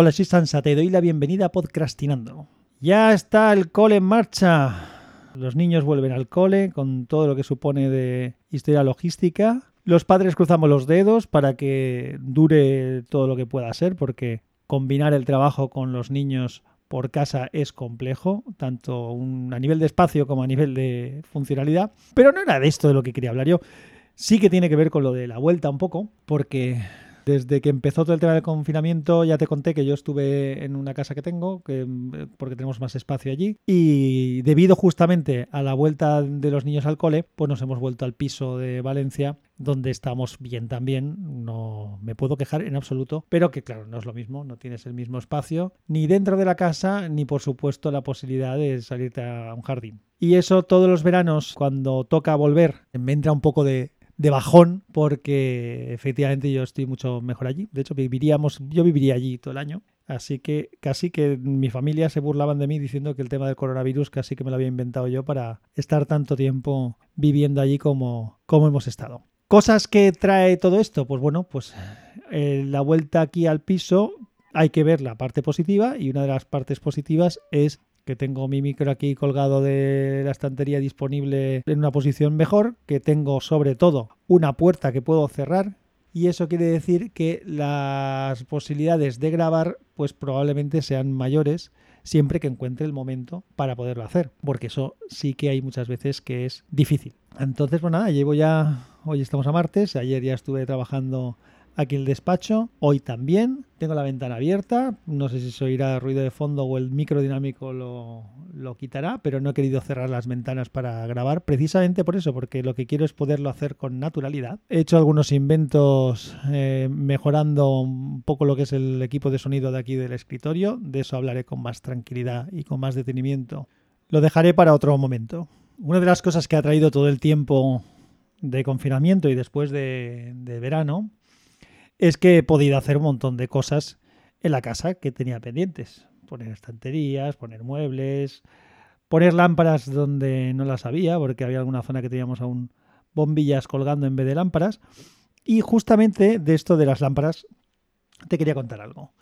Hola, soy Sansa, te doy la bienvenida a Podcastinando. Ya está el cole en marcha. Los niños vuelven al cole con todo lo que supone de historia logística. Los padres cruzamos los dedos para que dure todo lo que pueda ser, porque combinar el trabajo con los niños por casa es complejo, tanto a nivel de espacio como a nivel de funcionalidad. Pero no era de esto de lo que quería hablar yo. Sí que tiene que ver con lo de la vuelta un poco, porque desde que empezó todo el tema del confinamiento, ya te conté que yo estuve en una casa que tengo, que, porque tenemos más espacio allí, y debido justamente a la vuelta de los niños al cole, pues nos hemos vuelto al piso de Valencia, donde estamos bien también, no me puedo quejar en absoluto, pero que claro, no es lo mismo, no tienes el mismo espacio, ni dentro de la casa, ni por supuesto la posibilidad de salirte a un jardín. Y eso todos los veranos, cuando toca volver, me entra un poco de, de bajón porque efectivamente yo estoy mucho mejor allí. De hecho, viviríamos, yo viviría allí todo el año. Así que casi que mi familia se burlaban de mí diciendo que el tema del coronavirus casi que me lo había inventado yo para estar tanto tiempo viviendo allí como, como hemos estado. Cosas que trae todo esto, pues bueno, pues eh, la vuelta aquí al piso hay que ver la parte positiva y una de las partes positivas es que tengo mi micro aquí colgado de la estantería disponible en una posición mejor, que tengo sobre todo una puerta que puedo cerrar y eso quiere decir que las posibilidades de grabar pues probablemente sean mayores siempre que encuentre el momento para poderlo hacer, porque eso sí que hay muchas veces que es difícil. Entonces, pues nada, llevo ya, hoy estamos a martes, ayer ya estuve trabajando aquí el despacho. Hoy también tengo la ventana abierta. No sé si se oirá ruido de fondo o el micro dinámico lo, lo, quitará, pero no he querido cerrar las ventanas para grabar precisamente por eso, porque lo que quiero es poderlo hacer con naturalidad. He hecho algunos inventos eh, mejorando un poco lo que es el equipo de sonido de aquí del escritorio. De eso hablaré con más tranquilidad y con más detenimiento. Lo dejaré para otro momento. Una de las cosas que ha traído todo el tiempo de confinamiento y después de, de verano es que he podido hacer un montón de cosas en la casa que tenía pendientes. Poner estanterías, poner muebles, poner lámparas donde no las había, porque había alguna zona que teníamos aún bombillas colgando en vez de lámparas. Y justamente de esto de las lámparas te quería contar algo.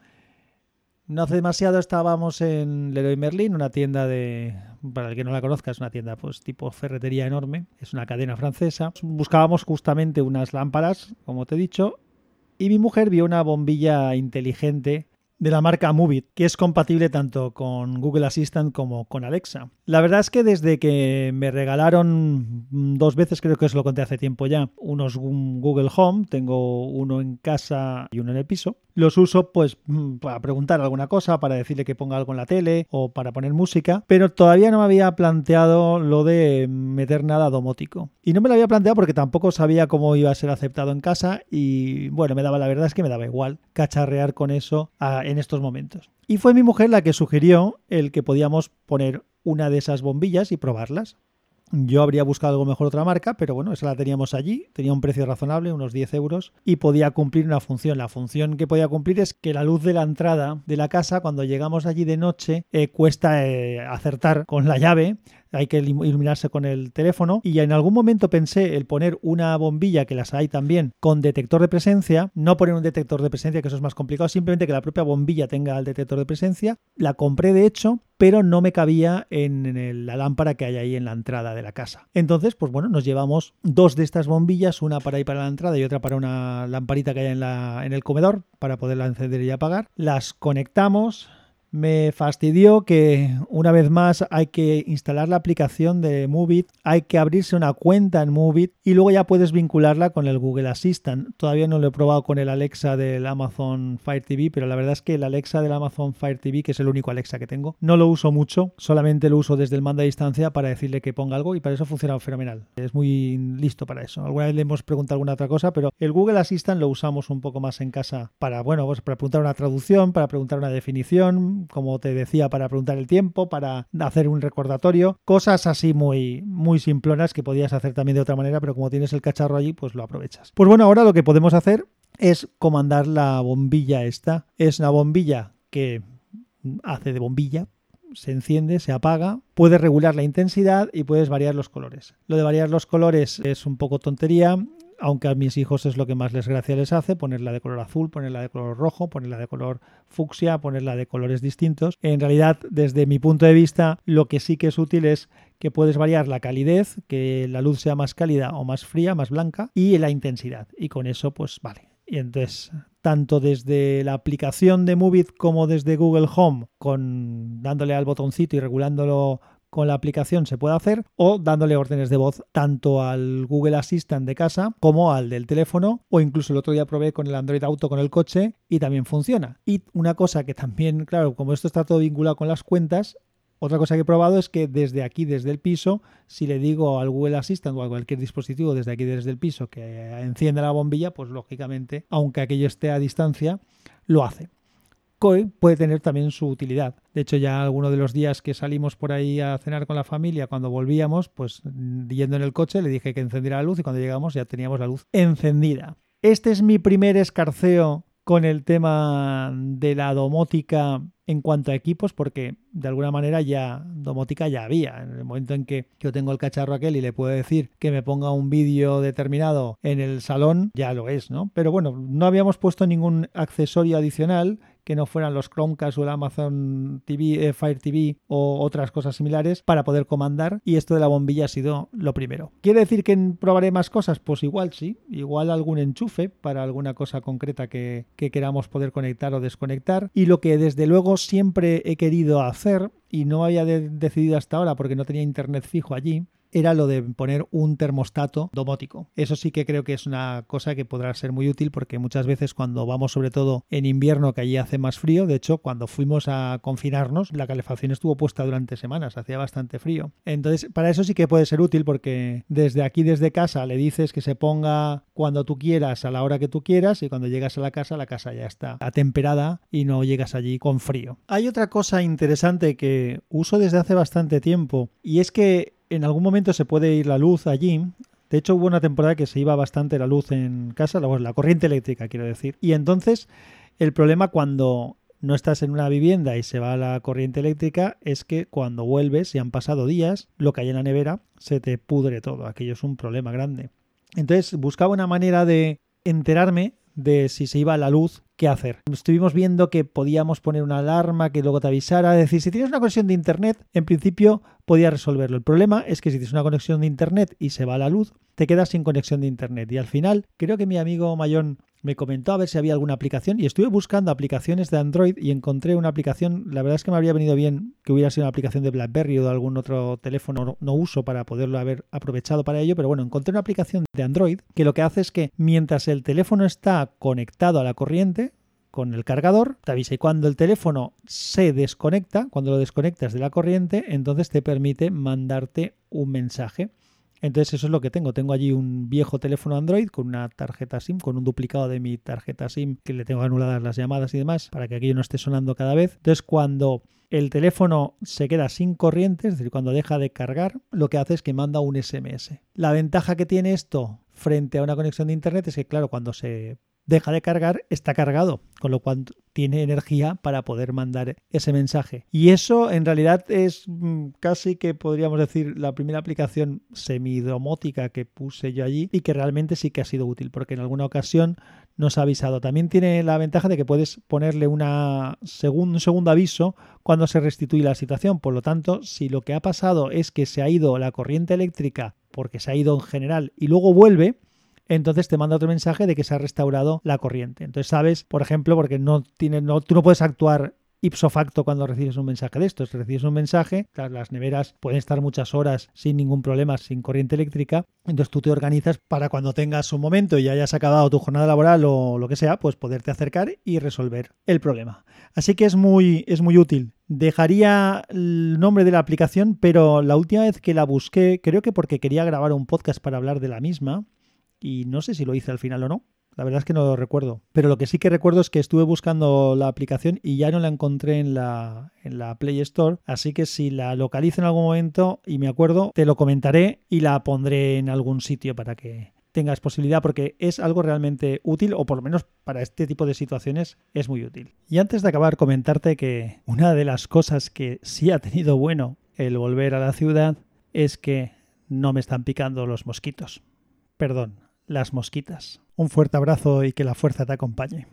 No hace demasiado estábamos en Leroy Merlin, una tienda de, para el que no la conozca, es una tienda pues tipo ferretería enorme, es una cadena francesa. Buscábamos justamente unas lámparas, como te he dicho, y mi mujer vio una bombilla inteligente de la marca Movit, que es compatible tanto con Google Assistant como con Alexa. La verdad es que desde que me regalaron dos veces, creo que os lo conté hace tiempo ya, unos Google Home, tengo uno en casa y uno en el piso, los uso pues mm, para preguntar alguna cosa, para decirle que ponga algo en la tele o para poner música, pero todavía no me había planteado lo de meter nada domótico. Y no me lo había planteado porque tampoco sabía cómo iba a ser aceptado en casa y bueno, me daba la verdad es que me daba igual cacharrear con eso en estos momentos. Y fue mi mujer la que sugirió el que podíamos poner una de esas bombillas y probarlas. Yo habría buscado algo mejor otra marca, pero bueno, esa la teníamos allí, tenía un precio razonable, unos 10 euros, y podía cumplir una función. La función que podía cumplir es que la luz de la entrada de la casa, cuando llegamos allí de noche, eh, cuesta eh, acertar con la llave, hay que iluminarse con el teléfono y en algún momento pensé el poner una bombilla que las hay también con detector de presencia, no poner un detector de presencia que eso es más complicado, simplemente que la propia bombilla tenga el detector de presencia. La compré de hecho, pero no me cabía en la lámpara que hay ahí en la entrada de la casa. Entonces, pues bueno, nos llevamos dos de estas bombillas, una para ir para la entrada y otra para una lamparita que hay en, la, en el comedor para poderla encender y apagar. Las conectamos, me fastidió que una vez más hay que instalar la aplicación de Movit, hay que abrirse una cuenta en Movit y luego ya puedes vincularla con el Google Assistant. Todavía no lo he probado con el Alexa del Amazon Fire TV, pero la verdad es que el Alexa del Amazon Fire TV, que es el único Alexa que tengo, no lo uso mucho, solamente lo uso desde el mando a distancia para decirle que ponga algo y para eso funciona fenomenal. Es muy listo para eso. Alguna vez le hemos preguntado alguna otra cosa, pero el Google Assistant lo usamos un poco más en casa para, bueno, pues para preguntar una traducción, para preguntar una definición, como te decía, para preguntar el tiempo, para hacer un recordatorio, cosas así muy, muy simplonas que podías hacer también de otra manera, pero como tienes el cacharro allí, pues lo aprovechas. Pues bueno, ahora lo que podemos hacer es comandar la bombilla esta. Es una bombilla que hace de bombilla, se enciende, se apaga, puedes regular la intensidad y puedes variar los colores. Lo de variar los colores es un poco tontería, aunque a mis hijos es lo que más les gracia les hace, ponerla de color azul, ponerla de color rojo, ponerla de color fucsia, ponerla de colores distintos. En realidad, desde mi punto de vista, lo que sí que es útil es que puedes variar la calidez, que la luz sea más cálida o más fría, más blanca, y la intensidad. Y con eso, pues vale. Y entonces, tanto desde la aplicación de Movit como desde Google Home, con dándole al botoncito y regulándolo con la aplicación se puede hacer o dándole órdenes de voz tanto al Google Assistant de casa como al del teléfono o incluso el otro día probé con el Android Auto con el coche y también funciona. Y una cosa que también, claro, como esto está todo vinculado con las cuentas, otra cosa que he probado es que desde aquí, desde el piso, si le digo al Google Assistant o a cualquier dispositivo desde aquí, desde el piso, que encienda la bombilla, pues lógicamente, aunque aquello esté a distancia, lo hace puede tener también su utilidad. De hecho, ya algunos de los días que salimos por ahí a cenar con la familia, cuando volvíamos, pues yendo en el coche, le dije que encendiera la luz y cuando llegamos ya teníamos la luz encendida. Este es mi primer escarceo con el tema de la domótica en cuanto a equipos, porque de alguna manera ya domótica ya había. En el momento en que yo tengo el cacharro aquel y le puedo decir que me ponga un vídeo determinado en el salón, ya lo es, ¿no? Pero bueno, no habíamos puesto ningún accesorio adicional que no fueran los Chromecast o el Amazon TV, eh, Fire TV o otras cosas similares para poder comandar y esto de la bombilla ha sido lo primero. ¿Quiere decir que probaré más cosas? Pues igual sí, igual algún enchufe para alguna cosa concreta que, que queramos poder conectar o desconectar y lo que desde luego siempre he querido hacer y no había decidido hasta ahora porque no tenía internet fijo allí era lo de poner un termostato domótico. Eso sí que creo que es una cosa que podrá ser muy útil porque muchas veces cuando vamos sobre todo en invierno que allí hace más frío, de hecho cuando fuimos a confinarnos la calefacción estuvo puesta durante semanas, hacía bastante frío. Entonces para eso sí que puede ser útil porque desde aquí, desde casa, le dices que se ponga cuando tú quieras, a la hora que tú quieras y cuando llegas a la casa, la casa ya está atemperada y no llegas allí con frío. Hay otra cosa interesante que uso desde hace bastante tiempo y es que en algún momento se puede ir la luz allí. De hecho, hubo una temporada que se iba bastante la luz en casa, la corriente eléctrica, quiero decir. Y entonces, el problema cuando no estás en una vivienda y se va la corriente eléctrica es que cuando vuelves, y han pasado días, lo que hay en la nevera se te pudre todo. Aquello es un problema grande. Entonces, buscaba una manera de enterarme de si se iba la luz, qué hacer. Estuvimos viendo que podíamos poner una alarma que luego te avisara. Es decir, si tienes una conexión de internet, en principio podía resolverlo. El problema es que si tienes una conexión de internet y se va la luz, te quedas sin conexión de internet. Y al final, creo que mi amigo Mayón me comentó a ver si había alguna aplicación y estuve buscando aplicaciones de Android y encontré una aplicación, la verdad es que me habría venido bien que hubiera sido una aplicación de BlackBerry o de algún otro teléfono no, uso para poderlo haber aprovechado para ello, pero bueno, encontré una aplicación de Android que lo que hace es que mientras el teléfono está conectado a la corriente, con el cargador, te avisa y cuando el teléfono se desconecta, cuando lo desconectas de la corriente, entonces te permite mandarte un mensaje. Entonces eso es lo que tengo. Tengo allí un viejo teléfono Android con una tarjeta SIM, con un duplicado de mi tarjeta SIM que le tengo anuladas las llamadas y demás para que aquello no esté sonando cada vez. Entonces cuando el teléfono se queda sin corriente, es decir, cuando deja de cargar, lo que hace es que manda un SMS. La ventaja que tiene esto frente a una conexión de Internet es que, claro, cuando se deja de cargar, está cargado, con lo cual tiene energía para poder mandar ese mensaje. Y eso en realidad es mm, casi que podríamos decir la primera aplicación semidomótica que puse yo allí y que realmente sí que ha sido útil porque en alguna ocasión nos ha avisado. También tiene la ventaja de que puedes ponerle una un segundo aviso cuando se restituye la situación. Por lo tanto, si lo que ha pasado es que se ha ido la corriente eléctrica porque se ha ido en general y luego vuelve, entonces te manda otro mensaje de que se ha restaurado la corriente. Entonces sabes, por ejemplo, porque no tiene, no, tú no puedes actuar ipso facto cuando recibes un mensaje de estos. Recibes un mensaje, las neveras pueden estar muchas horas sin ningún problema, sin corriente eléctrica. Entonces tú te organizas para cuando tengas un momento y hayas acabado tu jornada laboral o lo que sea, pues poderte acercar y resolver el problema. Así que es muy, es muy útil. Dejaría el nombre de la aplicación, pero la última vez que la busqué, creo que porque quería grabar un podcast para hablar de la misma, y no sé si lo hice al final o no. La verdad es que no lo recuerdo. Pero lo que sí que recuerdo es que estuve buscando la aplicación y ya no la encontré en la, en la Play Store. Así que si la localizo en algún momento y me acuerdo, te lo comentaré y la pondré en algún sitio para que tengas posibilidad porque es algo realmente útil o por lo menos para este tipo de situaciones es muy útil. Y antes de acabar comentarte que una de las cosas que sí ha tenido bueno el volver a la ciudad es que no me están picando los mosquitos. Perdón, las mosquitas. Un fuerte abrazo y que la fuerza te acompañe.